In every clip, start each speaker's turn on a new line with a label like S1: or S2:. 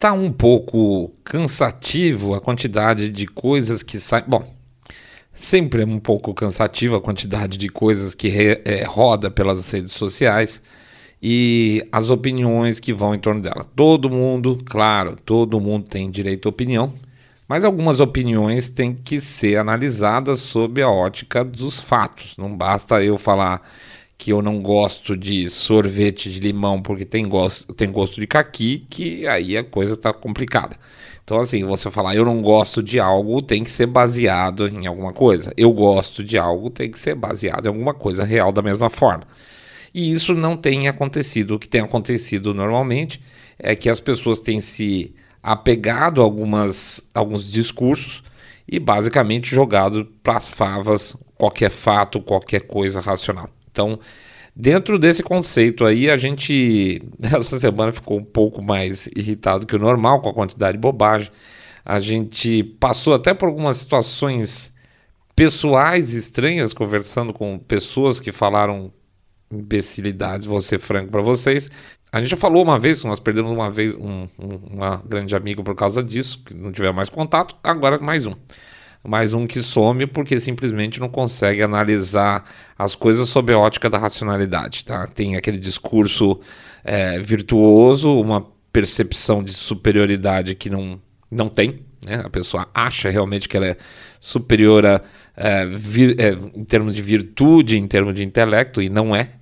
S1: Tá um pouco cansativo a quantidade de coisas que saem. Bom, sempre é um pouco cansativo a quantidade de coisas que re, é, roda pelas redes sociais e as opiniões que vão em torno dela. Todo mundo, claro, todo mundo tem direito à opinião, mas algumas opiniões têm que ser analisadas sob a ótica dos fatos. Não basta eu falar que eu não gosto de sorvete de limão porque tem gosto, tem gosto de caqui, que aí a coisa está complicada. Então, assim, você falar eu não gosto de algo tem que ser baseado em alguma coisa. Eu gosto de algo tem que ser baseado em alguma coisa real da mesma forma. E isso não tem acontecido. O que tem acontecido normalmente é que as pessoas têm se apegado a algumas, alguns discursos e basicamente jogado para as favas qualquer fato, qualquer coisa racional. Então, dentro desse conceito aí, a gente essa semana ficou um pouco mais irritado que o normal com a quantidade de bobagem. A gente passou até por algumas situações pessoais estranhas conversando com pessoas que falaram imbecilidades, vou ser franco para vocês. A gente já falou uma vez, nós perdemos uma vez um, um uma grande amigo por causa disso, que não tiver mais contato, agora mais um mais um que some porque simplesmente não consegue analisar as coisas sob a ótica da racionalidade. Tá? Tem aquele discurso é, virtuoso, uma percepção de superioridade que não, não tem. Né? A pessoa acha realmente que ela é superior a, é, vir, é, em termos de virtude, em termos de intelecto, e não é.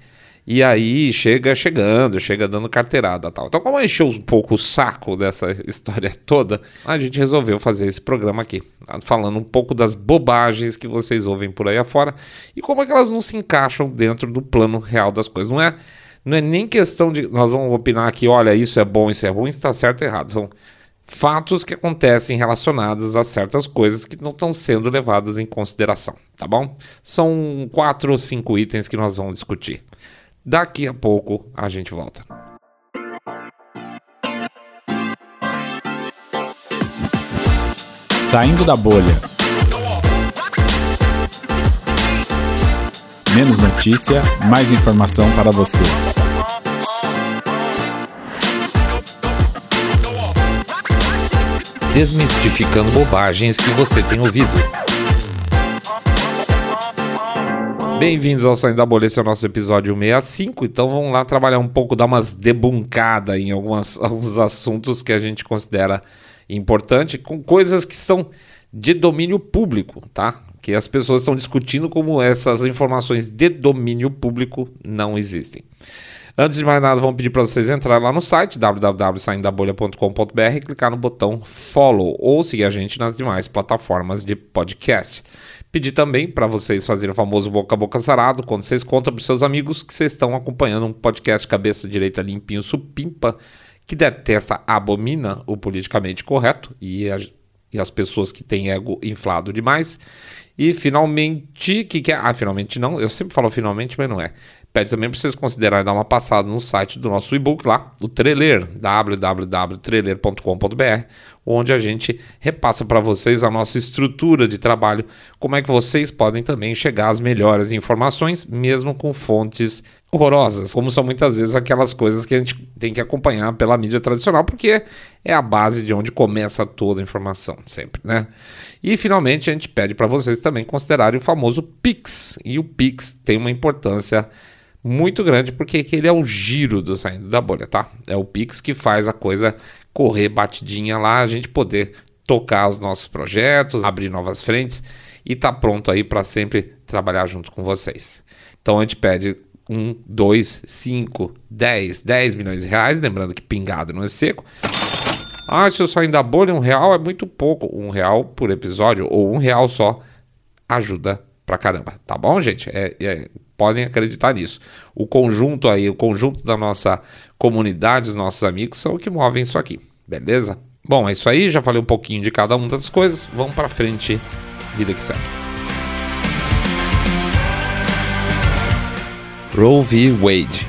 S1: E aí chega chegando, chega dando carteirada tal. Então, como encheu um pouco o saco dessa história toda, a gente resolveu fazer esse programa aqui, falando um pouco das bobagens que vocês ouvem por aí afora e como é que elas não se encaixam dentro do plano real das coisas. Não é, não é nem questão de nós vamos opinar aqui, olha, isso é bom, isso é ruim, está certo ou errado. São fatos que acontecem relacionados a certas coisas que não estão sendo levadas em consideração, tá bom? São quatro ou cinco itens que nós vamos discutir. Daqui a pouco a gente volta.
S2: Saindo da bolha. Menos notícia, mais informação para você.
S1: Desmistificando bobagens que você tem ouvido. Bem-vindos ao Saindo da Bolha, é o nosso episódio 65. Então vamos lá trabalhar um pouco, dar umas debuncadas em algumas, alguns assuntos que a gente considera importante, com coisas que são de domínio público, tá? Que as pessoas estão discutindo como essas informações de domínio público não existem. Antes de mais nada, vamos pedir para vocês entrarem lá no site www.saindabolha.com.br, clicar no botão follow ou seguir a gente nas demais plataformas de podcast. Pedir também para vocês fazerem o famoso boca a boca sarado, quando vocês contam para seus amigos que vocês estão acompanhando um podcast cabeça direita limpinho supimpa, que detesta, abomina o politicamente correto e, a, e as pessoas que têm ego inflado demais. E finalmente, que, que é? Ah, finalmente não, eu sempre falo finalmente, mas não é. Pede também para vocês considerarem dar uma passada no site do nosso e-book lá, o Treler, www.treler.com.br, onde a gente repassa para vocês a nossa estrutura de trabalho, como é que vocês podem também chegar às melhores informações, mesmo com fontes horrorosas, como são muitas vezes aquelas coisas que a gente tem que acompanhar pela mídia tradicional, porque é a base de onde começa toda a informação, sempre, né? E finalmente a gente pede para vocês também considerarem o famoso Pix, e o Pix tem uma importância muito grande, porque ele é o giro do saindo da bolha, tá? É o Pix que faz a coisa correr batidinha lá, a gente poder tocar os nossos projetos, abrir novas frentes e tá pronto aí para sempre trabalhar junto com vocês. Então a gente pede um, dois, cinco, dez, dez milhões de reais, lembrando que pingado não é seco. Ah, se eu sair da bolha, um real é muito pouco. Um real por episódio ou um real só ajuda pra caramba, tá bom, gente? É, é, podem acreditar nisso. O conjunto aí, o conjunto da nossa comunidade, os nossos amigos, são o que movem isso aqui, beleza? Bom, é isso aí, já falei um pouquinho de cada uma das coisas, vamos para frente, vida que segue. Roe v. Wade.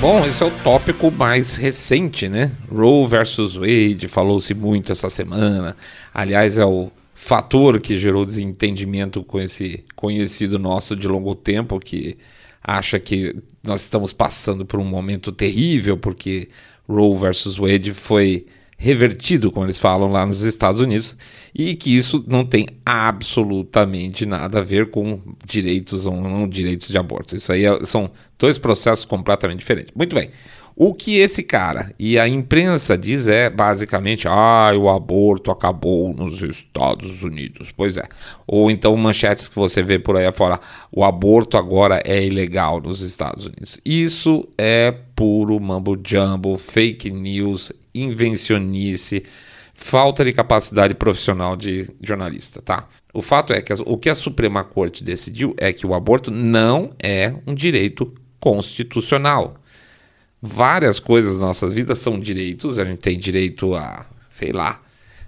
S1: Bom, esse é o tópico mais recente, né? Roe versus Wade, falou-se muito essa semana. Aliás, é o fator que gerou desentendimento com esse conhecido nosso de longo tempo que acha que nós estamos passando por um momento terrível porque Roe versus Wade foi revertido, como eles falam lá nos Estados Unidos, e que isso não tem absolutamente nada a ver com direitos ou não direitos de aborto. Isso aí é, são dois processos completamente diferentes. Muito bem. O que esse cara e a imprensa diz é basicamente: ah, o aborto acabou nos Estados Unidos. Pois é. Ou então manchetes que você vê por aí afora: o aborto agora é ilegal nos Estados Unidos. Isso é puro mambo jumbo, fake news, invencionice, falta de capacidade profissional de jornalista, tá? O fato é que o que a Suprema Corte decidiu é que o aborto não é um direito constitucional várias coisas na nossa vida são direitos. A gente tem direito a, sei lá,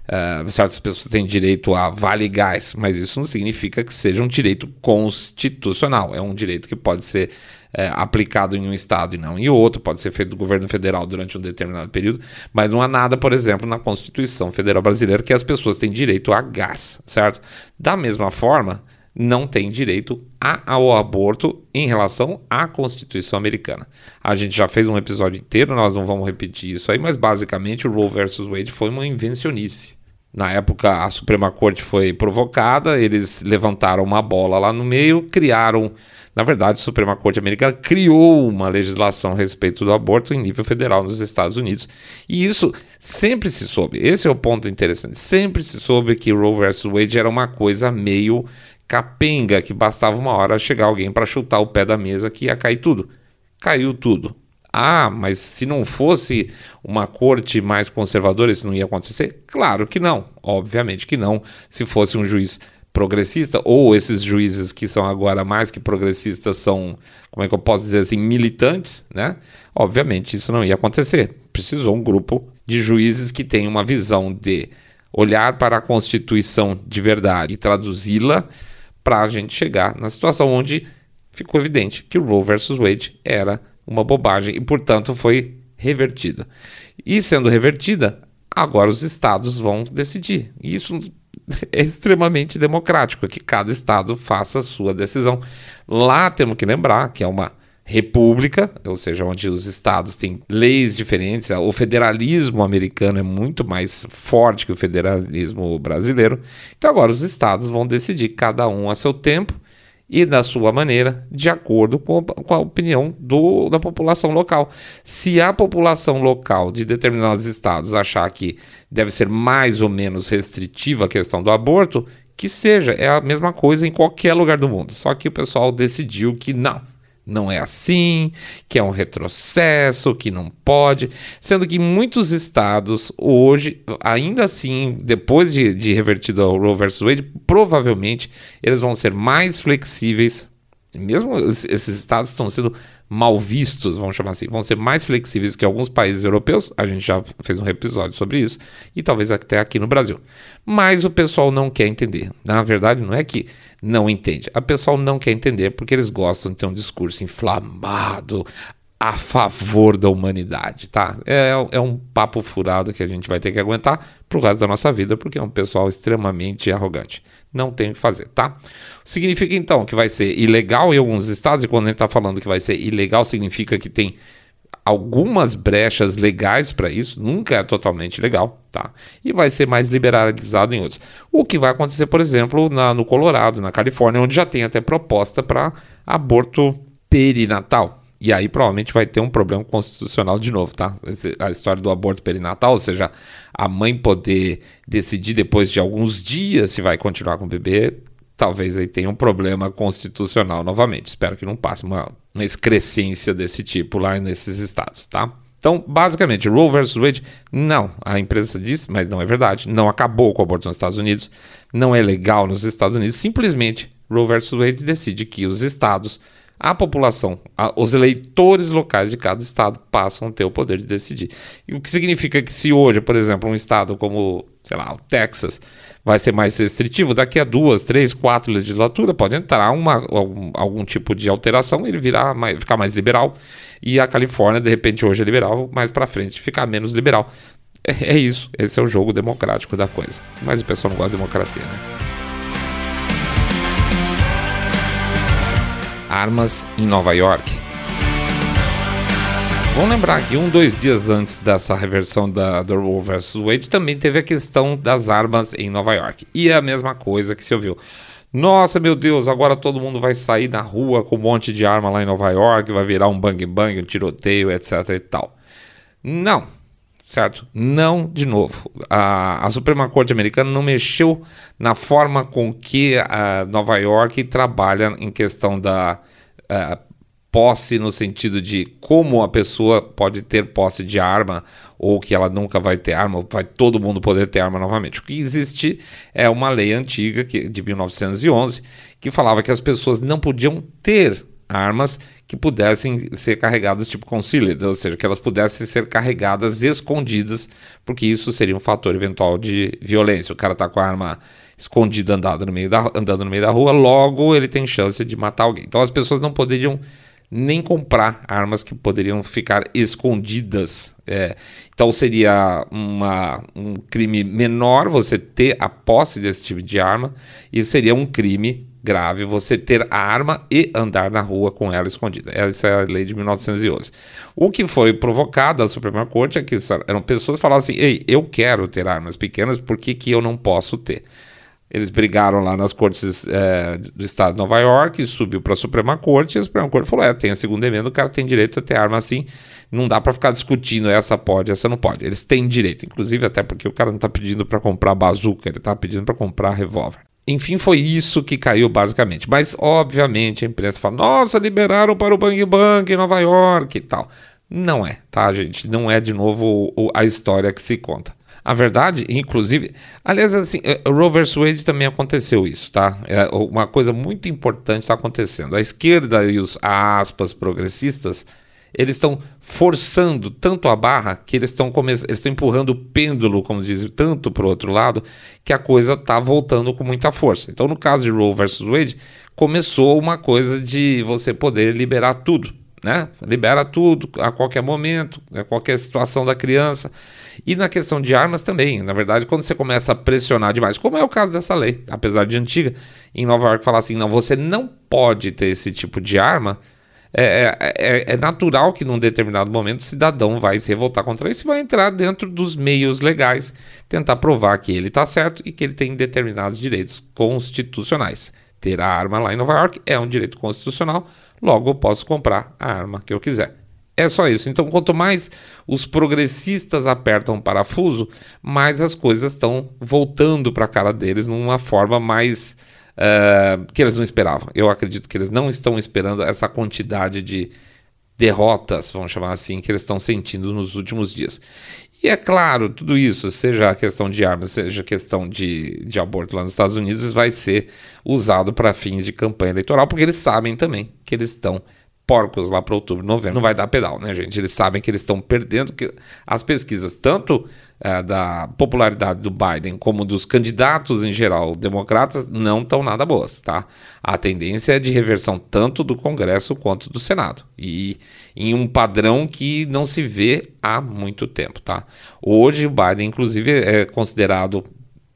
S1: uh, certas pessoas têm direito a vale gás, mas isso não significa que seja um direito constitucional. É um direito que pode ser uh, aplicado em um estado e não em outro, pode ser feito do governo federal durante um determinado período, mas não há nada, por exemplo, na Constituição Federal Brasileira que as pessoas têm direito a gás, certo? Da mesma forma não tem direito ao aborto em relação à Constituição americana. A gente já fez um episódio inteiro, nós não vamos repetir isso aí, mas basicamente o Roe versus Wade foi uma invencionice. Na época, a Suprema Corte foi provocada, eles levantaram uma bola lá no meio, criaram. Na verdade, a Suprema Corte Americana criou uma legislação a respeito do aborto em nível federal nos Estados Unidos. E isso sempre se soube. Esse é o ponto interessante. Sempre se soube que Roe versus Wade era uma coisa meio capenga que bastava uma hora chegar alguém para chutar o pé da mesa que ia cair tudo. Caiu tudo. Ah, mas se não fosse uma corte mais conservadora, isso não ia acontecer? Claro que não, obviamente que não. Se fosse um juiz progressista, ou esses juízes que são agora mais que progressistas são, como é que eu posso dizer assim, militantes, né? Obviamente isso não ia acontecer. Precisou um grupo de juízes que tem uma visão de olhar para a Constituição de verdade e traduzi-la para a gente chegar na situação onde ficou evidente que o Roe versus Wade era uma bobagem e, portanto, foi revertida. E sendo revertida, agora os estados vão decidir. E isso é extremamente democrático, que cada estado faça a sua decisão. Lá temos que lembrar que é uma república, ou seja, onde os estados têm leis diferentes. O federalismo americano é muito mais forte que o federalismo brasileiro. Então agora os estados vão decidir cada um a seu tempo e da sua maneira, de acordo com, com a opinião do, da população local. Se a população local de determinados estados achar que deve ser mais ou menos restritiva a questão do aborto, que seja, é a mesma coisa em qualquer lugar do mundo. Só que o pessoal decidiu que não, não é assim, que é um retrocesso, que não pode, sendo que muitos estados hoje, ainda assim, depois de, de revertido ao Roe vs Wade, provavelmente eles vão ser mais flexíveis, mesmo esses estados estão sendo mal vistos, vamos chamar assim, vão ser mais flexíveis que alguns países europeus, a gente já fez um episódio sobre isso, e talvez até aqui no Brasil. Mas o pessoal não quer entender. Na verdade, não é que não entende, a pessoal não quer entender porque eles gostam de ter um discurso inflamado, a favor da humanidade, tá? É, é um papo furado que a gente vai ter que aguentar pro resto da nossa vida, porque é um pessoal extremamente arrogante. Não tem o que fazer, tá? Significa então que vai ser ilegal em alguns estados, e quando gente está falando que vai ser ilegal, significa que tem algumas brechas legais para isso, nunca é totalmente legal, tá? E vai ser mais liberalizado em outros. O que vai acontecer, por exemplo, na, no Colorado, na Califórnia, onde já tem até proposta para aborto perinatal, e aí provavelmente vai ter um problema constitucional de novo, tá? A história do aborto perinatal, ou seja, a mãe poder decidir depois de alguns dias se vai continuar com o bebê, talvez aí tenha um problema constitucional novamente. Espero que não passe uma, uma excrescência desse tipo lá nesses estados, tá? Então, basicamente, Roe versus Wade, não, a imprensa diz, mas não é verdade, não acabou com o aborto nos Estados Unidos, não é legal nos Estados Unidos, simplesmente Roe versus Wade decide que os estados a população, a, os eleitores locais de cada estado passam a ter o poder de decidir. E o que significa que se hoje, por exemplo, um estado como, sei lá, o Texas vai ser mais restritivo, daqui a duas, três, quatro legislaturas pode entrar uma, algum, algum tipo de alteração, ele virar mais, ficar mais liberal. E a Califórnia, de repente, hoje é liberal, mais para frente ficar menos liberal. É, é isso, esse é o jogo democrático da coisa. Mas o pessoal não gosta de democracia, né? Armas em Nova York. Vamos lembrar que um, dois dias antes dessa reversão da, do Roe vs. Wade também teve a questão das armas em Nova York. E é a mesma coisa que se ouviu. Nossa, meu Deus, agora todo mundo vai sair na rua com um monte de arma lá em Nova York, vai virar um bang bang, um tiroteio, etc e tal. Não, certo? Não, de novo. A, a, Suprema Corte Americana não mexeu na forma com que a Nova York trabalha em questão da uh, posse no sentido de como a pessoa pode ter posse de arma ou que ela nunca vai ter arma, vai todo mundo poder ter arma novamente. O que existe é uma lei antiga que, de 1911 que falava que as pessoas não podiam ter armas que pudessem ser carregadas tipo concealed, ou seja, que elas pudessem ser carregadas escondidas, porque isso seria um fator eventual de violência. O cara está com a arma escondida andando no, meio da, andando no meio da rua, logo ele tem chance de matar alguém. Então as pessoas não poderiam nem comprar armas que poderiam ficar escondidas. É, então seria uma, um crime menor você ter a posse desse tipo de arma e seria um crime grave você ter a arma e andar na rua com ela escondida. Essa é a lei de 1911. O que foi provocado à Suprema Corte é que eram pessoas que falavam assim: ei, eu quero ter armas pequenas, por que, que eu não posso ter? Eles brigaram lá nas cortes é, do estado de Nova York, subiu para a Suprema Corte, e a Suprema Corte falou: é, tem a segunda emenda, o cara tem direito a ter arma assim. Não dá para ficar discutindo essa pode, essa não pode. Eles têm direito, inclusive até porque o cara não está pedindo para comprar bazuca, ele está pedindo para comprar revólver. Enfim, foi isso que caiu basicamente. Mas, obviamente, a imprensa fala: nossa, liberaram para o Bang Bang em Nova York e tal. Não é, tá, gente? Não é de novo a história que se conta. A verdade, inclusive, aliás, assim, eh, Roe vs Wade também aconteceu isso, tá? É uma coisa muito importante está acontecendo. A esquerda e os aspas progressistas, eles estão forçando tanto a barra que eles estão estão empurrando o pêndulo, como dizem, tanto para o outro lado, que a coisa está voltando com muita força. Então, no caso de Roe vs Wade, começou uma coisa de você poder liberar tudo, né? Libera tudo a qualquer momento, a qualquer situação da criança. E na questão de armas também. Na verdade, quando você começa a pressionar demais, como é o caso dessa lei, apesar de antiga, em Nova York falar assim: não, você não pode ter esse tipo de arma. É, é, é, é, natural que num determinado momento o cidadão vai se revoltar contra isso e vai entrar dentro dos meios legais, tentar provar que ele está certo e que ele tem determinados direitos constitucionais. Ter a arma lá em Nova York é um direito constitucional, logo eu posso comprar a arma que eu quiser. É só isso. Então, quanto mais os progressistas apertam o parafuso, mais as coisas estão voltando para a cara deles numa forma mais uh, que eles não esperavam. Eu acredito que eles não estão esperando essa quantidade de derrotas, vamos chamar assim, que eles estão sentindo nos últimos dias. E é claro, tudo isso, seja a questão de armas, seja a questão de, de aborto lá nos Estados Unidos, vai ser usado para fins de campanha eleitoral, porque eles sabem também que eles estão porcos lá para outubro, novembro. Não vai dar pedal, né, gente? Eles sabem que eles estão perdendo que as pesquisas, tanto é, da popularidade do Biden como dos candidatos em geral democratas, não estão nada boas, tá? A tendência é de reversão tanto do Congresso quanto do Senado. E em um padrão que não se vê há muito tempo, tá? Hoje o Biden, inclusive, é considerado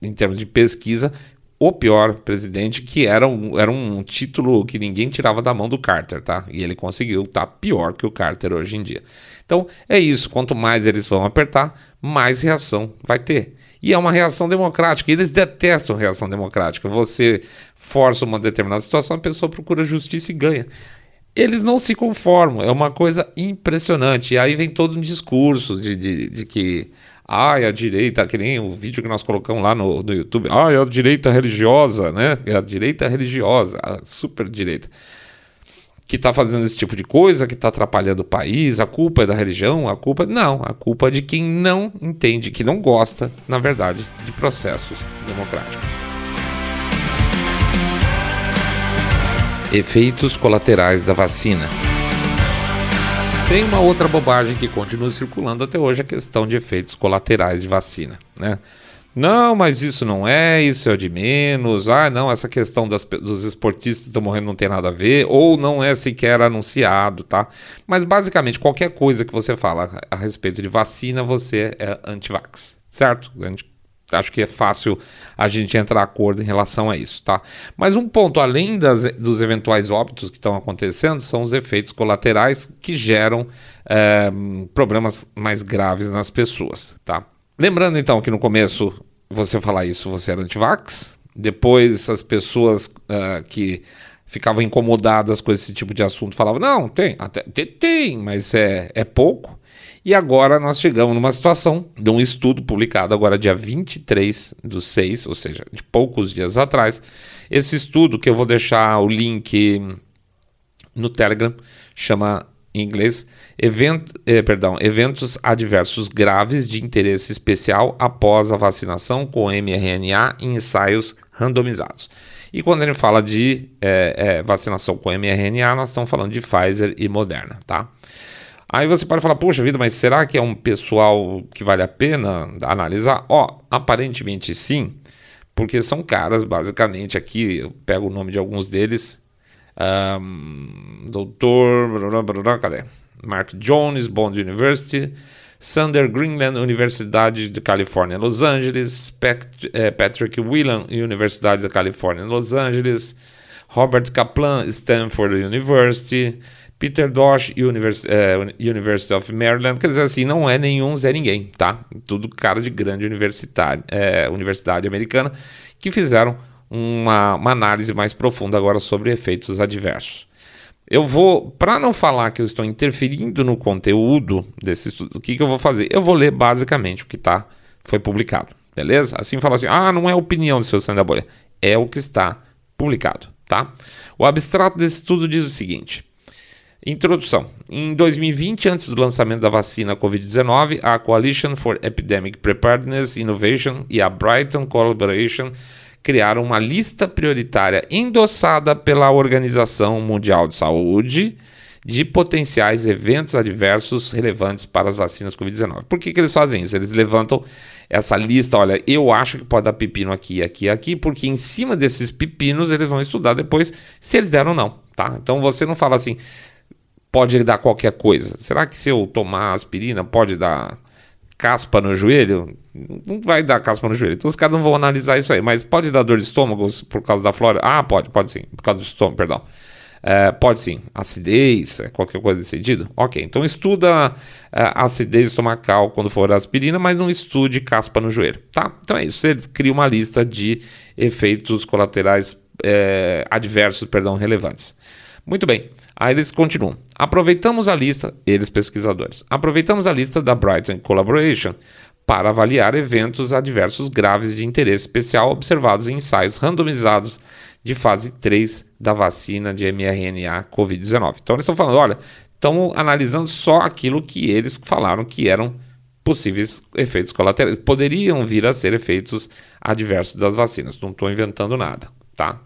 S1: em termos de pesquisa, o pior presidente, que era um, era um título que ninguém tirava da mão do Carter, tá? E ele conseguiu estar tá pior que o Carter hoje em dia. Então é isso, quanto mais eles vão apertar, mais reação vai ter. E é uma reação democrática, eles detestam reação democrática. Você força uma determinada situação, a pessoa procura justiça e ganha. Eles não se conformam, é uma coisa impressionante. E aí vem todo um discurso de, de, de que ai, a direita, que nem o vídeo que nós colocamos lá no, no YouTube, ai, a direita religiosa, né? É a direita religiosa, a super direita, que está fazendo esse tipo de coisa, que está atrapalhando o país, a culpa é da religião, a culpa. Não, a culpa é de quem não entende, que não gosta, na verdade, de processos democráticos. Efeitos colaterais da vacina. Tem uma outra bobagem que continua circulando até hoje, a questão de efeitos colaterais de vacina, né? Não, mas isso não é, isso é de menos. Ah, não, essa questão das, dos esportistas estão morrendo não tem nada a ver, ou não é sequer anunciado, tá? Mas basicamente, qualquer coisa que você fala a respeito de vacina, você é anti-vax, certo? acho que é fácil a gente entrar acordo em relação a isso, tá? Mas um ponto, além das, dos eventuais óbitos que estão acontecendo, são os efeitos colaterais que geram é, problemas mais graves nas pessoas, tá? Lembrando então que no começo você falar isso, você era antivax, depois as pessoas uh, que ficavam incomodadas com esse tipo de assunto falavam, não, tem, até tem, mas é, é pouco. E agora nós chegamos numa situação de um estudo publicado agora dia 23 do 6, ou seja, de poucos dias atrás. Esse estudo, que eu vou deixar o link no Telegram, chama em inglês event, eh, perdão, eventos adversos graves de interesse especial após a vacinação com mRNA em ensaios randomizados. E quando gente fala de eh, eh, vacinação com mRNA, nós estamos falando de Pfizer e Moderna, tá? Aí você pode falar, poxa vida, mas será que é um pessoal que vale a pena analisar? Ó, aparentemente sim, porque são caras, basicamente, aqui eu pego o nome de alguns deles. Um, doutor. Cadê? Mark Jones, Bond University. Sander Greenland, Universidade de Califórnia, Los Angeles. Pat, eh, Patrick Whelan, Universidade da Califórnia, Los Angeles. Robert Kaplan, Stanford University. Peter Dosh, Univers uh, University of Maryland, quer dizer assim, não é nenhum Zé Ninguém, tá? Tudo cara de grande universidade, é, universidade americana que fizeram uma, uma análise mais profunda agora sobre efeitos adversos. Eu vou, para não falar que eu estou interferindo no conteúdo desse estudo, o que, que eu vou fazer? Eu vou ler basicamente o que tá, foi publicado, beleza? Assim fala assim, ah, não é opinião do seu Sandra Bolha, é o que está publicado, tá? O abstrato desse estudo diz o seguinte: Introdução. Em 2020, antes do lançamento da vacina Covid-19, a Coalition for Epidemic Preparedness Innovation e a Brighton Collaboration criaram uma lista prioritária endossada pela Organização Mundial de Saúde de potenciais eventos adversos relevantes para as vacinas Covid-19. Por que, que eles fazem isso? Eles levantam essa lista, olha, eu acho que pode dar pepino aqui, aqui, aqui, porque em cima desses pepinos eles vão estudar depois se eles deram ou não, tá? Então você não fala assim, pode dar qualquer coisa. Será que se eu tomar aspirina pode dar caspa no joelho? Não vai dar caspa no joelho. Então os caras não vão analisar isso aí. Mas pode dar dor de estômago por causa da flora? Ah, pode, pode sim. Por causa do estômago, perdão. É, pode sim. Acidez, é, qualquer coisa desse sentido? Ok, então estuda é, acidez estomacal quando for aspirina, mas não estude caspa no joelho, tá? Então é isso. Você cria uma lista de efeitos colaterais é, adversos, perdão, relevantes. Muito bem. Aí eles continuam. Aproveitamos a lista, eles pesquisadores, aproveitamos a lista da Brighton Collaboration para avaliar eventos adversos graves de interesse especial observados em ensaios randomizados de fase 3 da vacina de mRNA COVID-19. Então eles estão falando, olha, estão analisando só aquilo que eles falaram que eram possíveis efeitos colaterais. Poderiam vir a ser efeitos adversos das vacinas. Não estou inventando nada, tá?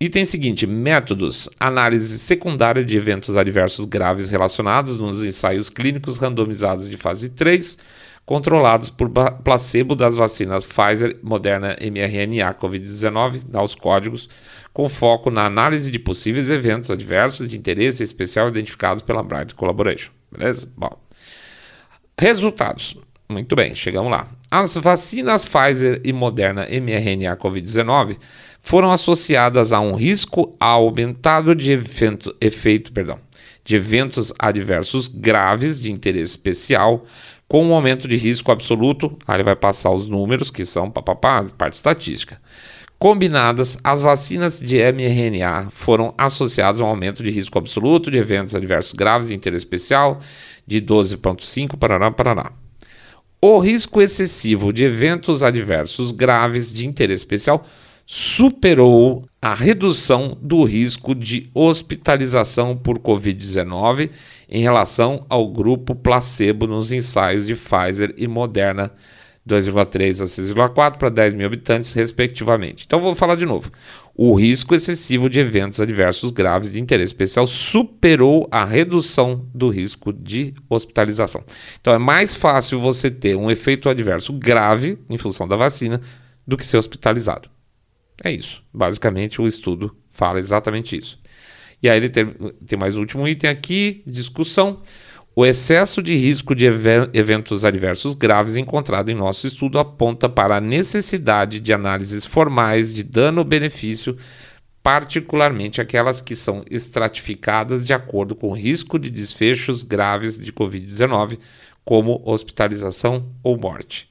S1: Item seguinte: métodos. Análise secundária de eventos adversos graves relacionados nos ensaios clínicos randomizados de fase 3, controlados por placebo das vacinas Pfizer, Moderna, mRNA, Covid-19, dá os códigos, com foco na análise de possíveis eventos adversos de interesse especial identificados pela Bright Collaboration. Beleza? Bom. Resultados. Muito bem, chegamos lá. As vacinas Pfizer e Moderna mRNA Covid-19 foram associadas a um risco aumentado de efeito, perdão, de eventos adversos graves de interesse especial, com um aumento de risco absoluto, aí ele vai passar os números, que são parte estatística. Combinadas, as vacinas de mRNA foram associadas a um aumento de risco absoluto de eventos adversos graves de interesse especial de 12,5 para Paraná. O risco excessivo de eventos adversos graves de interesse especial superou a redução do risco de hospitalização por Covid-19 em relação ao grupo placebo nos ensaios de Pfizer e Moderna, 2,3 a 6,4 para 10 mil habitantes, respectivamente. Então, vou falar de novo. O risco excessivo de eventos adversos graves de interesse especial superou a redução do risco de hospitalização. Então, é mais fácil você ter um efeito adverso grave em função da vacina do que ser hospitalizado. É isso. Basicamente, o estudo fala exatamente isso. E aí ele tem, tem mais um último item aqui, discussão. O excesso de risco de eventos adversos graves encontrado em nosso estudo aponta para a necessidade de análises formais de dano-benefício, particularmente aquelas que são estratificadas de acordo com o risco de desfechos graves de Covid-19, como hospitalização ou morte.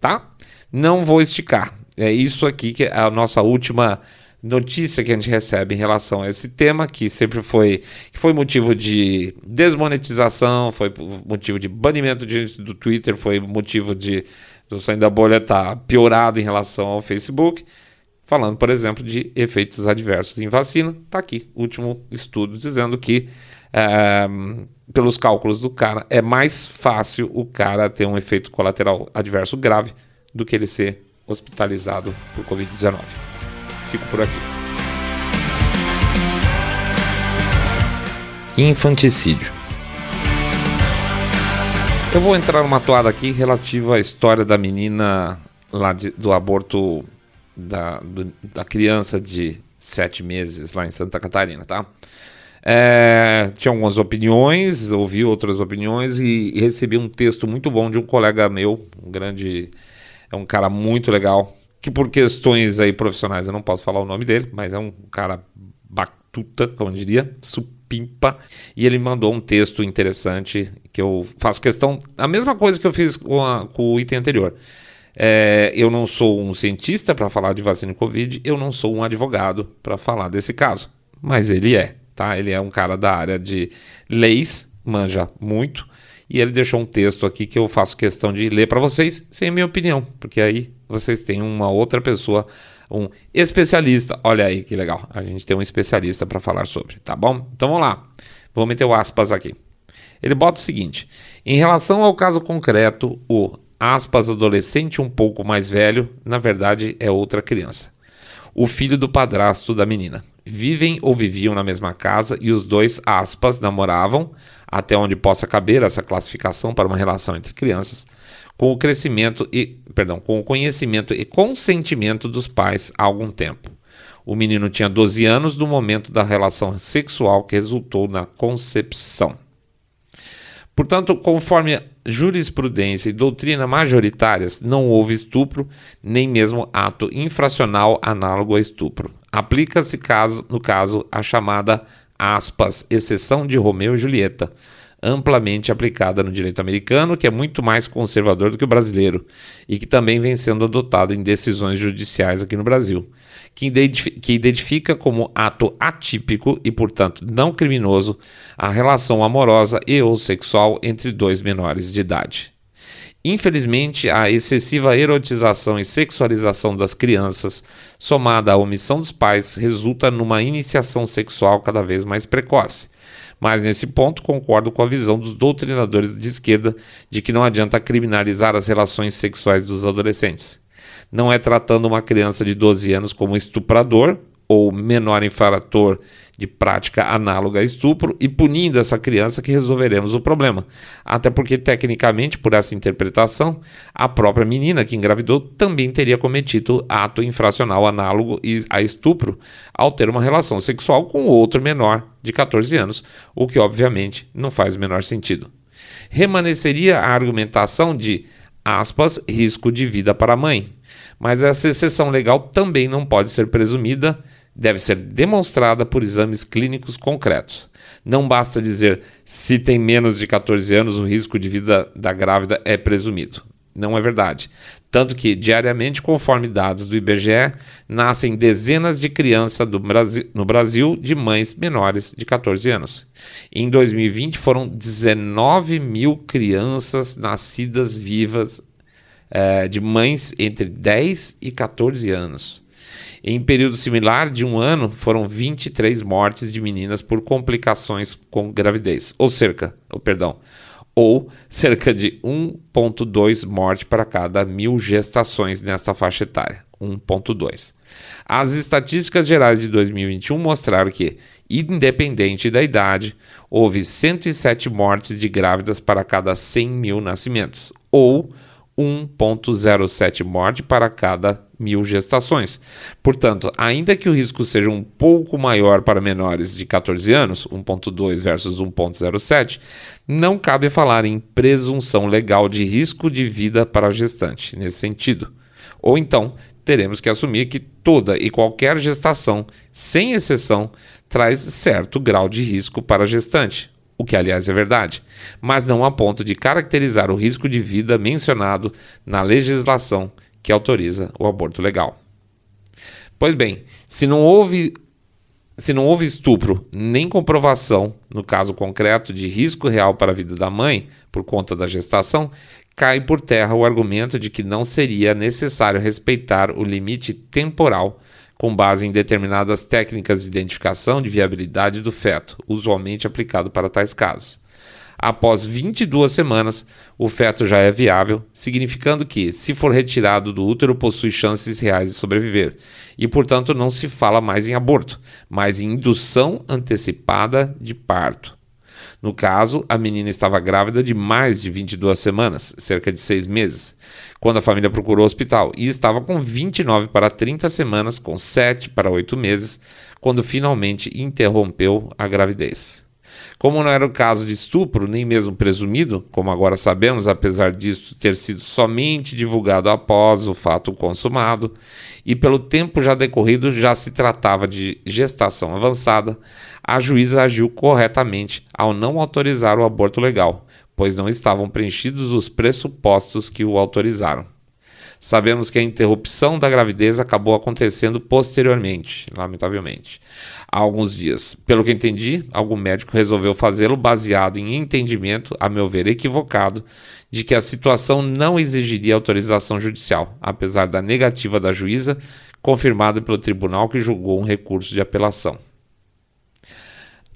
S1: Tá? Não vou esticar. É isso aqui que é a nossa última notícia que a gente recebe em relação a esse tema, que sempre foi, que foi motivo de desmonetização, foi motivo de banimento de, do Twitter, foi motivo de do Saindo da Bolha estar tá piorado em relação ao Facebook. Falando, por exemplo, de efeitos adversos em vacina, está aqui, último estudo dizendo que, é, pelos cálculos do cara, é mais fácil o cara ter um efeito colateral adverso grave do que ele ser hospitalizado por Covid-19 fico por aqui. Infanticídio. Eu vou entrar numa toada aqui relativa à história da menina lá de, do aborto da, do, da criança de sete meses lá em Santa Catarina, tá? É, tinha algumas opiniões, ouvi outras opiniões e, e, recebi um texto muito bom de um colega meu, um grande, é um cara muito legal, que por questões aí profissionais eu não posso falar o nome dele, mas é um cara batuta, como eu diria, supimpa, e ele mandou um texto interessante que eu faço questão, a mesma coisa que eu fiz com, a, com o item anterior. É, eu não sou um cientista para falar de vacina Covid, eu não sou um advogado para falar desse caso, mas ele é, tá? Ele é um cara da área de leis, manja muito, e ele deixou um texto aqui que eu faço questão de ler para vocês, sem minha opinião, porque aí vocês têm uma outra pessoa, um especialista. Olha aí que legal, a gente tem um especialista para falar sobre, tá bom? Então vamos lá, vou meter o aspas aqui. Ele bota o seguinte: em relação ao caso concreto, o aspas adolescente um pouco mais velho, na verdade é outra criança. O filho do padrasto da menina. Vivem ou viviam na mesma casa e os dois aspas namoravam até onde possa caber essa classificação para uma relação entre crianças, com o crescimento e, perdão, com o conhecimento e consentimento dos pais há algum tempo. O menino tinha 12 anos no momento da relação sexual que resultou na concepção. Portanto, conforme jurisprudência e doutrina majoritárias, não houve estupro, nem mesmo ato infracional análogo a estupro. Aplica-se, no caso, a chamada aspas, exceção de Romeu e Julieta, amplamente aplicada no direito americano, que é muito mais conservador do que o brasileiro e que também vem sendo adotado em decisões judiciais aqui no Brasil, que identifica como ato atípico e, portanto, não criminoso a relação amorosa e ou sexual entre dois menores de idade. Infelizmente, a excessiva erotização e sexualização das crianças, somada à omissão dos pais, resulta numa iniciação sexual cada vez mais precoce. Mas nesse ponto concordo com a visão dos doutrinadores de esquerda de que não adianta criminalizar as relações sexuais dos adolescentes. Não é tratando uma criança de 12 anos como estuprador ou menor infrator de prática análoga a estupro e punindo essa criança que resolveremos o problema. Até porque, tecnicamente, por essa interpretação, a própria menina que engravidou também teria cometido ato infracional análogo a estupro ao ter uma relação sexual com outro menor de 14 anos, o que obviamente não faz o menor sentido. Remanesceria a argumentação de aspas, risco de vida para a mãe. Mas essa exceção legal também não pode ser presumida deve ser demonstrada por exames clínicos concretos. Não basta dizer se tem menos de 14 anos, o risco de vida da grávida é presumido. Não é verdade. Tanto que, diariamente, conforme dados do IBGE, nascem dezenas de crianças no Brasil de mães menores de 14 anos. Em 2020, foram 19 mil crianças nascidas vivas é, de mães entre 10 e 14 anos. Em período similar de um ano, foram 23 mortes de meninas por complicações com gravidez, ou cerca, ou perdão, ou cerca de 1,2 mortes para cada mil gestações nesta faixa etária. 1,2. As estatísticas gerais de 2021 mostraram que, independente da idade, houve 107 mortes de grávidas para cada 100 mil nascimentos, ou 1,07 morte para cada mil gestações. Portanto, ainda que o risco seja um pouco maior para menores de 14 anos, 1,2 versus 1,07, não cabe falar em presunção legal de risco de vida para a gestante, nesse sentido. Ou então, teremos que assumir que toda e qualquer gestação, sem exceção, traz certo grau de risco para a gestante, o que aliás é verdade, mas não a ponto de caracterizar o risco de vida mencionado na legislação que autoriza o aborto legal. Pois bem, se não houve se não houve estupro nem comprovação, no caso concreto, de risco real para a vida da mãe por conta da gestação, cai por terra o argumento de que não seria necessário respeitar o limite temporal com base em determinadas técnicas de identificação de viabilidade do feto, usualmente aplicado para tais casos. Após 22 semanas, o feto já é viável, significando que, se for retirado do útero, possui chances reais de sobreviver. E, portanto, não se fala mais em aborto, mas em indução antecipada de parto. No caso, a menina estava grávida de mais de 22 semanas, cerca de seis meses, quando a família procurou o hospital, e estava com 29 para 30 semanas, com 7 para 8 meses, quando finalmente interrompeu a gravidez. Como não era o caso de estupro, nem mesmo presumido, como agora sabemos, apesar disso ter sido somente divulgado após o fato consumado, e pelo tempo já decorrido já se tratava de gestação avançada, a juíza agiu corretamente ao não autorizar o aborto legal, pois não estavam preenchidos os pressupostos que o autorizaram. Sabemos que a interrupção da gravidez acabou acontecendo posteriormente, lamentavelmente, há alguns dias. Pelo que entendi, algum médico resolveu fazê-lo baseado em entendimento, a meu ver equivocado, de que a situação não exigiria autorização judicial, apesar da negativa da juíza, confirmada pelo tribunal que julgou um recurso de apelação.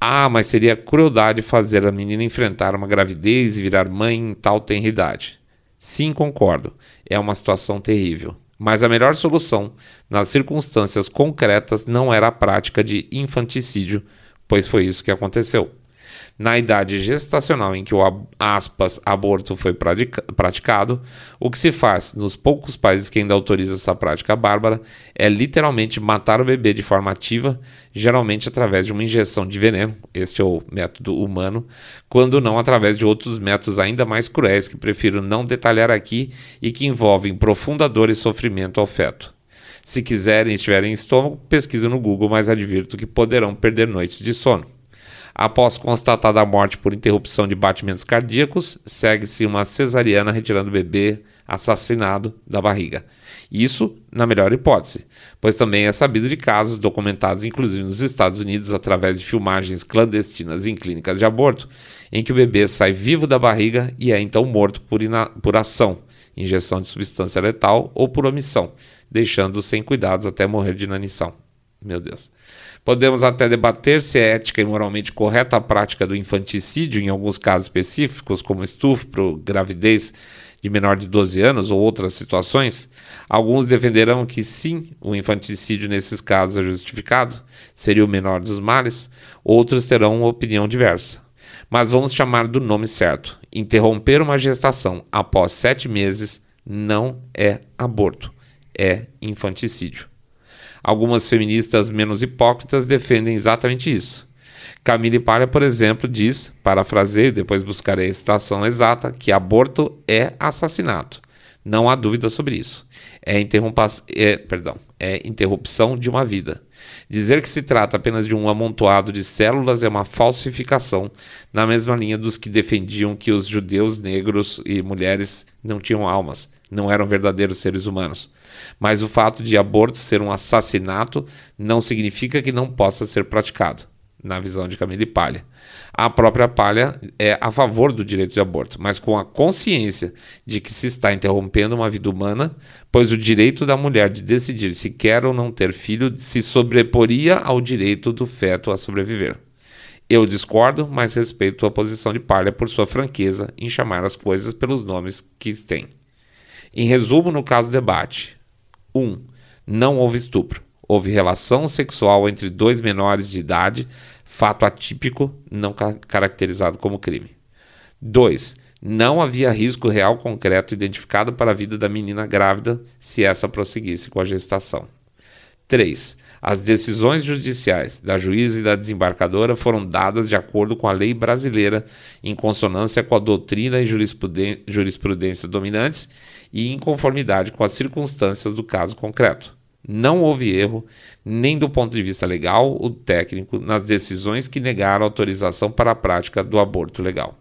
S1: Ah, mas seria crueldade fazer a menina enfrentar uma gravidez e virar mãe em tal tenridade. Sim, concordo. É uma situação terrível. Mas a melhor solução, nas circunstâncias concretas, não era a prática de infanticídio, pois foi isso que aconteceu na idade gestacional em que o aspas, aborto foi praticado, o que se faz nos poucos países que ainda autorizam essa prática bárbara é literalmente matar o bebê de forma ativa, geralmente através de uma injeção de veneno, este é o método humano, quando não através de outros métodos ainda mais cruéis que prefiro não detalhar aqui e que envolvem profunda dor e sofrimento ao feto. Se quiserem e estiverem em estômago, pesquisem no Google, mas advirto que poderão perder noites de sono. Após constatada a morte por interrupção de batimentos cardíacos, segue-se uma cesariana retirando o bebê assassinado da barriga. Isso na melhor hipótese, pois também é sabido de casos documentados inclusive nos Estados Unidos através de filmagens clandestinas em clínicas de aborto, em que o bebê sai vivo da barriga e é então morto por, por ação, injeção de substância letal ou por omissão, deixando-o sem cuidados até morrer de inanição. Meu Deus. Podemos até debater se é ética e moralmente correta a prática do infanticídio em alguns casos específicos, como estupro, gravidez de menor de 12 anos ou outras situações. Alguns defenderão que sim, o infanticídio nesses casos é justificado, seria o menor dos males, outros terão uma opinião diversa. Mas vamos chamar do nome certo. Interromper uma gestação após sete meses não é aborto, é infanticídio. Algumas feministas menos hipócritas defendem exatamente isso. Camille Palha, por exemplo, diz, parafraseio, depois buscarei a citação exata, que aborto é assassinato. Não há dúvida sobre isso. É, é, perdão, é interrupção de uma vida. Dizer que se trata apenas de um amontoado de células é uma falsificação, na mesma linha dos que defendiam que os judeus negros e mulheres não tinham almas, não eram verdadeiros seres humanos. Mas o fato de aborto ser um assassinato não significa que não possa ser praticado, na visão de Camille Palha. A própria Palha é a favor do direito de aborto, mas com a consciência de que se está interrompendo uma vida humana, pois o direito da mulher de decidir se quer ou não ter filho se sobreporia ao direito do feto a sobreviver. Eu discordo, mas respeito a posição de Palha por sua franqueza em chamar as coisas pelos nomes que tem. Em resumo, no caso debate: 1. Um, não houve estupro. Houve relação sexual entre dois menores de idade, fato atípico, não ca caracterizado como crime. 2. Não havia risco real concreto identificado para a vida da menina grávida se essa prosseguisse com a gestação. 3. As decisões judiciais da juíza e da desembarcadora foram dadas de acordo com a lei brasileira, em consonância com a doutrina e jurisprudência dominantes e em conformidade com as circunstâncias do caso concreto. Não houve erro, nem do ponto de vista legal ou técnico, nas decisões que negaram autorização para a prática do aborto legal.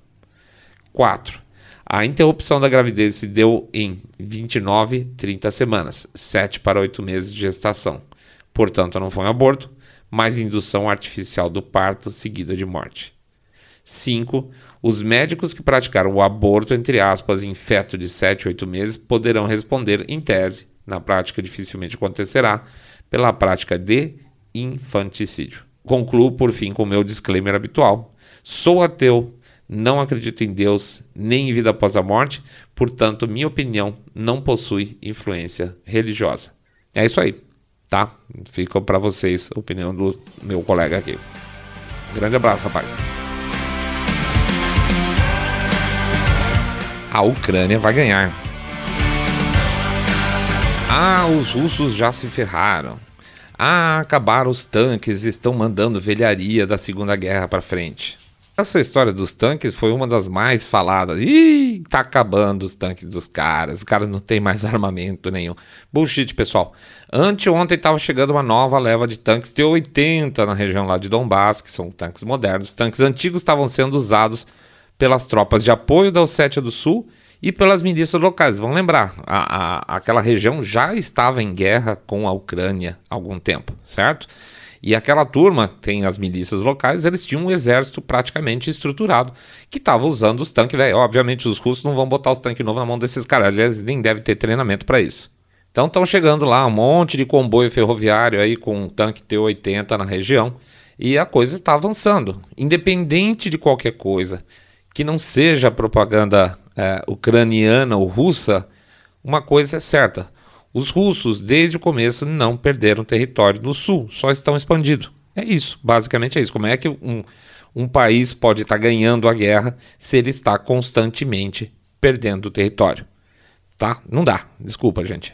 S1: 4. A interrupção da gravidez se deu em 29, 30 semanas, 7 para 8 meses de gestação. Portanto, não foi um aborto, mas indução artificial do parto seguida de morte. 5. Os médicos que praticaram o aborto, entre aspas, em feto de 7 8 meses, poderão responder, em tese, na prática dificilmente acontecerá, pela prática de infanticídio. Concluo, por fim, com o meu disclaimer habitual. Sou ateu, não acredito em Deus nem em vida após a morte, portanto, minha opinião não possui influência religiosa. É isso aí, tá? Fica para vocês a opinião do meu colega aqui. Grande abraço, rapaz. A Ucrânia vai ganhar. Ah, os russos já se ferraram. Ah, acabaram os tanques, estão mandando velharia da Segunda Guerra para frente. Essa história dos tanques foi uma das mais faladas. Ih, tá acabando os tanques dos caras. Os caras não tem mais armamento nenhum. Bullshit, pessoal. Anteontem estava chegando uma nova leva de tanques T-80 na região lá de Donbass, que são tanques modernos. Tanques antigos estavam sendo usados pelas tropas de apoio da Ossétia do Sul e pelas milícias locais. Vão lembrar, a, a, aquela região já estava em guerra com a Ucrânia há algum tempo, certo? E aquela turma, tem as milícias locais, eles tinham um exército praticamente estruturado que estava usando os tanques velho. Obviamente os russos não vão botar os tanques novos na mão desses caras, eles nem devem ter treinamento para isso. Então estão chegando lá um monte de comboio ferroviário aí com um tanque T-80 na região e a coisa está avançando. Independente de qualquer coisa, que não seja propaganda é, ucraniana ou russa, uma coisa é certa: os russos, desde o começo, não perderam território no sul, só estão expandindo. É isso, basicamente é isso. Como é que um, um país pode estar ganhando a guerra se ele está constantemente perdendo território? Tá? Não dá, desculpa, gente.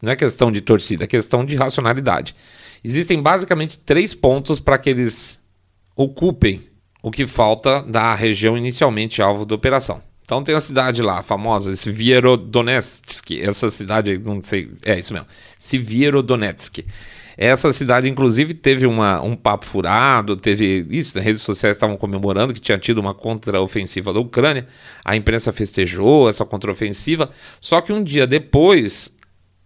S1: Não é questão de torcida, é questão de racionalidade. Existem basicamente três pontos para que eles ocupem o que falta da região inicialmente alvo da operação. Então tem a cidade lá, famosa, Svierodonetsk, essa cidade, não sei, é isso mesmo, Svierodonetsk. Essa cidade, inclusive, teve uma, um papo furado, teve isso, as redes sociais estavam comemorando que tinha tido uma contraofensiva da Ucrânia, a imprensa festejou essa contraofensiva, só que um dia depois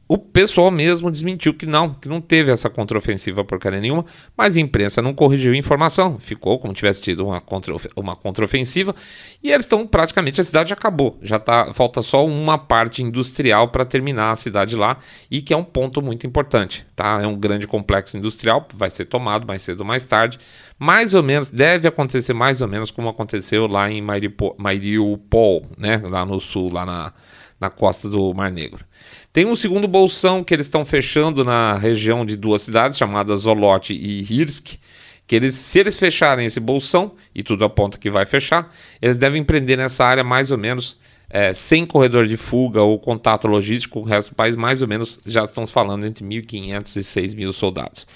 S1: o pessoal mesmo desmentiu que não, que não teve essa contraofensiva porcaria nenhuma, mas a imprensa não corrigiu a informação, ficou como tivesse tido uma, contra, uma contraofensiva, e eles estão praticamente, a cidade acabou, já tá, falta só uma parte industrial para terminar a cidade lá, e que é um ponto muito importante, tá? É um grande complexo industrial, vai ser tomado mais cedo ou mais tarde, mais ou menos, deve acontecer mais ou menos como aconteceu lá em Mariupol, né? Lá no sul, lá na, na costa do Mar Negro. Tem um segundo bolsão que eles estão fechando na região de duas cidades, chamadas Zolote e Hirsk, que eles, se eles fecharem esse bolsão, e tudo aponta que vai fechar, eles devem prender nessa área mais ou menos é, sem corredor de fuga ou contato logístico com o resto do país, mais ou menos já estamos falando entre 1.500 e 6.000 soldados.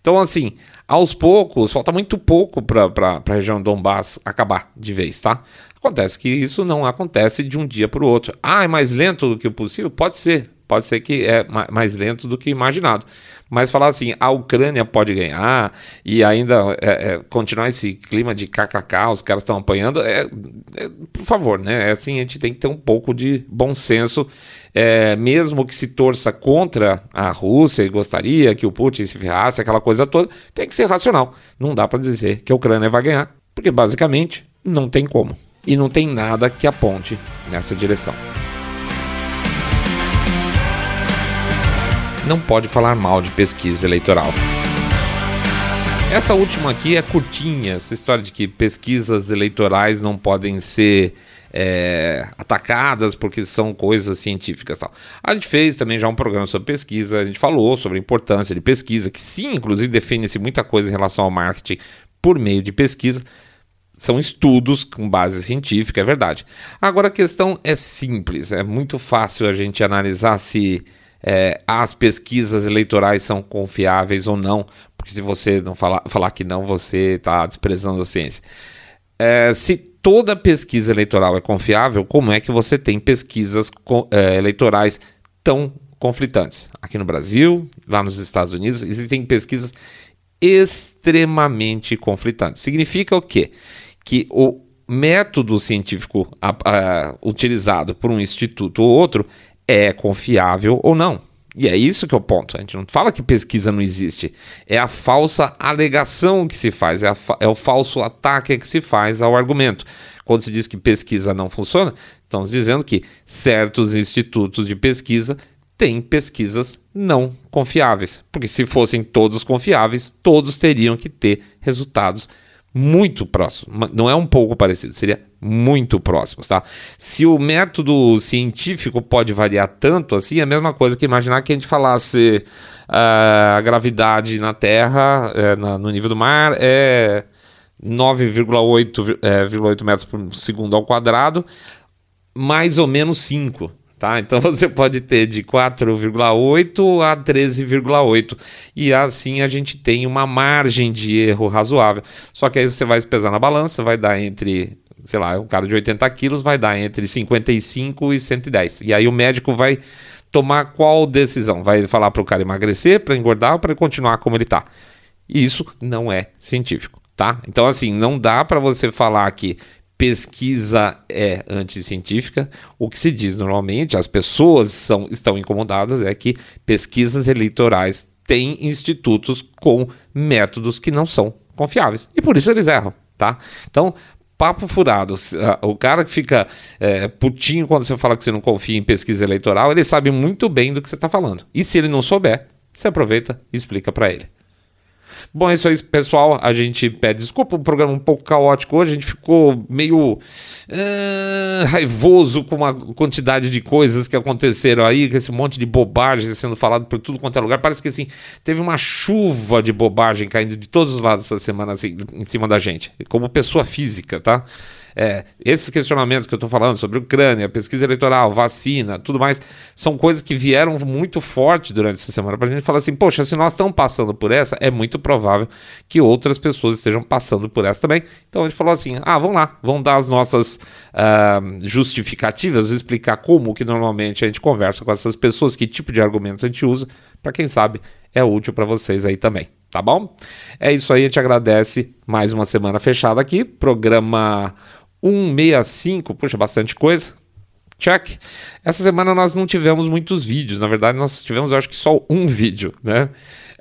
S1: Então, assim, aos poucos, falta muito pouco para a região Donbass acabar de vez, tá? Acontece que isso não acontece de um dia para o outro. Ah, é mais lento do que o possível? Pode ser, pode ser que é mais lento do que imaginado. Mas falar assim, a Ucrânia pode ganhar e ainda é, é, continuar esse clima de kkk, os caras estão apanhando, é, é, por favor, né? É assim, a gente tem que ter um pouco de bom senso, é, mesmo que se torça contra a Rússia e gostaria que o Putin se ferrasse, aquela coisa toda, tem que ser racional. Não dá para dizer que a Ucrânia vai ganhar, porque basicamente não tem como. E não tem nada que aponte nessa direção. Não pode falar mal de pesquisa eleitoral. Essa última aqui é curtinha, essa história de que pesquisas eleitorais não podem ser é, atacadas porque são coisas científicas tal. A gente fez também já um programa sobre pesquisa, a gente falou sobre a importância de pesquisa, que sim, inclusive define-se muita coisa em relação ao marketing por meio de pesquisa. são estudos com base científica, é verdade. Agora a questão é simples, é muito fácil a gente analisar se é, as pesquisas eleitorais são confiáveis ou não, porque se você não falar, falar que não, você está desprezando a ciência. É, se toda pesquisa eleitoral é confiável, como é que você tem pesquisas é, eleitorais tão conflitantes? Aqui no Brasil, lá nos Estados Unidos, existem pesquisas extremamente conflitantes. Significa o quê? Que o método científico a, a, utilizado por um instituto ou outro é confiável ou não. E é isso que é o ponto. A gente não fala que pesquisa não existe. É a falsa alegação que se faz, é, a, é o falso ataque que se faz ao argumento. Quando se diz que pesquisa não funciona, estamos dizendo que certos institutos de pesquisa têm pesquisas não confiáveis. Porque se fossem todos confiáveis, todos teriam que ter resultados muito próximos. Não é um pouco parecido, seria muito próximos, tá? Se o método científico pode variar tanto assim, é a mesma coisa que imaginar que a gente falasse uh, a gravidade na Terra, uh, na, no nível do mar, é 9,8 é, metros por segundo ao quadrado, mais ou menos 5. Tá? Então você pode ter de 4,8 a 13,8 e assim a gente tem uma margem de erro razoável. Só que aí você vai pesar na balança, vai dar entre, sei lá, um cara de 80 quilos vai dar entre 55 e 110. E aí o médico vai tomar qual decisão? Vai falar para o cara emagrecer, para engordar ou para continuar como ele está? E isso não é científico, tá? Então assim, não dá para você falar que pesquisa é anticientífica. O que se diz normalmente, as pessoas são, estão incomodadas, é que pesquisas eleitorais têm institutos com métodos que não são confiáveis. E por isso eles erram, tá? Então, papo furado. O cara que fica é, putinho quando você fala que você não confia em pesquisa eleitoral, ele sabe muito bem do que você está falando. E se ele não souber, você aproveita e explica para ele. Bom, é isso aí, pessoal. A gente pede desculpa, o programa um pouco caótico hoje. A gente ficou meio uh, raivoso com a quantidade de coisas que aconteceram aí, com esse monte de bobagem sendo falado por tudo quanto é lugar. Parece que assim, teve uma chuva de bobagem caindo de todos os lados essa semana assim, em cima da gente, como pessoa física, tá? É, esses questionamentos que eu estou falando sobre Ucrânia, pesquisa eleitoral, vacina, tudo mais, são coisas que vieram muito forte durante essa semana para a gente falar assim: poxa, se nós estamos passando por essa, é muito provável que outras pessoas estejam passando por essa também. Então a gente falou assim: ah, vamos lá, vamos dar as nossas uh, justificativas, explicar como que normalmente a gente conversa com essas pessoas, que tipo de argumento a gente usa, para quem sabe é útil para vocês aí também, tá bom? É isso aí, a gente agradece mais uma semana fechada aqui, programa 165, puxa, bastante coisa. Check. Essa semana nós não tivemos muitos vídeos, na verdade nós tivemos, acho que só um vídeo, né?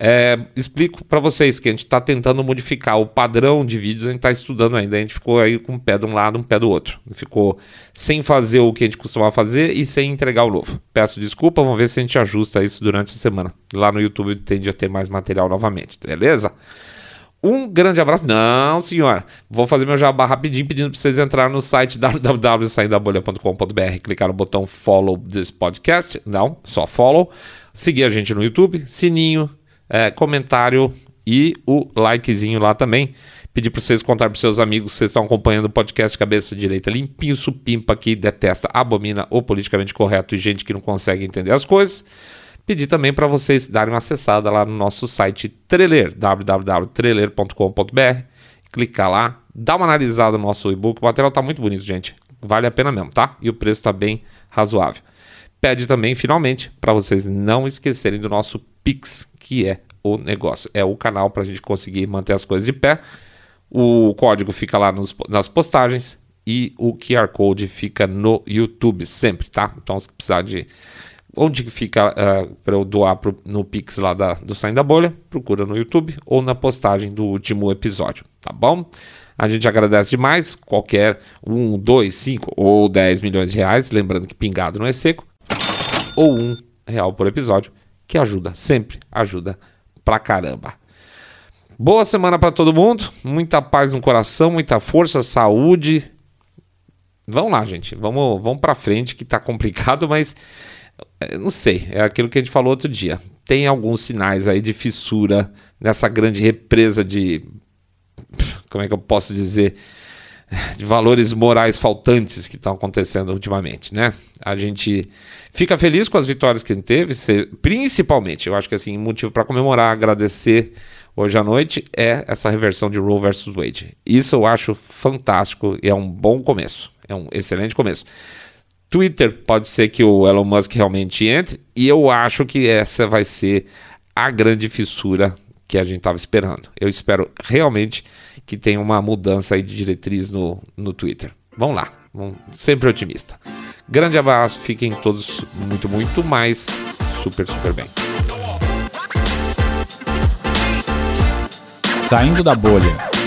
S1: É, explico para vocês que a gente está tentando modificar o padrão de vídeos, a gente está estudando ainda, a gente ficou aí com um pé de um lado, um pé do outro. Ficou sem fazer o que a gente costumava fazer e sem entregar o novo. Peço desculpa, vamos ver se a gente ajusta isso durante a semana. Lá no YouTube tende a ter mais material novamente, beleza? Um grande abraço. Não, senhora. Vou fazer meu jabá rapidinho pedindo para vocês entrar no site www.saindabolha.com.br, clicar no botão follow this podcast. Não, só follow. Seguir a gente no YouTube, sininho, é, comentário e o likezinho lá também. Pedir para vocês contar para seus amigos que vocês estão acompanhando o podcast Cabeça Direita Limpinho, supimpa que detesta, abomina o politicamente correto e gente que não consegue entender as coisas. Pedir também para vocês darem uma acessada lá no nosso site Treler, www.treler.com.br. Clicar lá, dá uma analisada no nosso e-book. O material está muito bonito, gente. Vale a pena mesmo, tá? E o preço está bem razoável. Pede também, finalmente, para vocês não esquecerem do nosso Pix, que é o negócio. É o canal para a gente conseguir manter as coisas de pé. O código fica lá nos, nas postagens e o QR Code fica no YouTube sempre, tá? Então, se precisar de Onde fica uh, eh, para eu doar pro, no Pix lá da, do Saindo da Bolha? Procura no YouTube ou na postagem do último episódio, tá bom? A gente agradece demais. Qualquer um, dois, cinco ou dez milhões de reais. Lembrando que pingado não é seco. Ou um real por episódio, que ajuda, sempre ajuda pra caramba. Boa semana para todo mundo. Muita paz no coração, muita força, saúde. Vamos lá, gente. Vamos, vamos para frente que tá complicado, mas é, não sei, é aquilo que a gente falou outro dia. Tem alguns sinais aí de fissura nessa grande represa de. Como é que eu posso dizer? de valores morais faltantes que estão acontecendo ultimamente, né? A gente fica feliz com as vitórias que ele teve, principalmente, eu acho que assim, motivo para comemorar, agradecer hoje à noite é essa reversão de Roe versus Wade. Isso eu acho fantástico e é um bom começo, é um excelente começo. Twitter pode ser que o Elon Musk realmente entre e eu acho que essa vai ser a grande fissura que a gente estava esperando. Eu espero realmente que tenha uma mudança aí de diretriz no, no Twitter. Vamos lá, vamos, sempre otimista. Grande abraço, fiquem todos muito, muito mais super, super bem.
S2: Saindo da bolha.